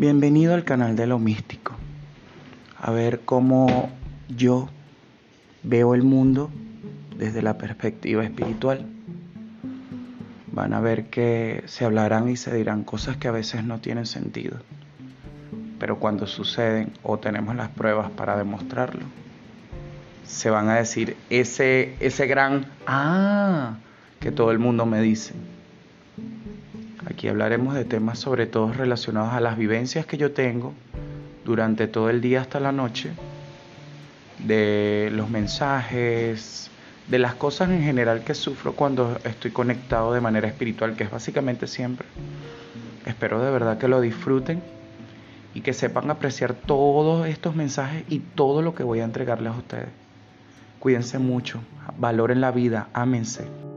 Bienvenido al canal de lo místico. A ver cómo yo veo el mundo desde la perspectiva espiritual. Van a ver que se hablarán y se dirán cosas que a veces no tienen sentido. Pero cuando suceden o tenemos las pruebas para demostrarlo, se van a decir ese, ese gran ah que todo el mundo me dice. Aquí hablaremos de temas sobre todo relacionados a las vivencias que yo tengo durante todo el día hasta la noche, de los mensajes, de las cosas en general que sufro cuando estoy conectado de manera espiritual, que es básicamente siempre. Espero de verdad que lo disfruten y que sepan apreciar todos estos mensajes y todo lo que voy a entregarles a ustedes. Cuídense mucho, valoren la vida, ámense.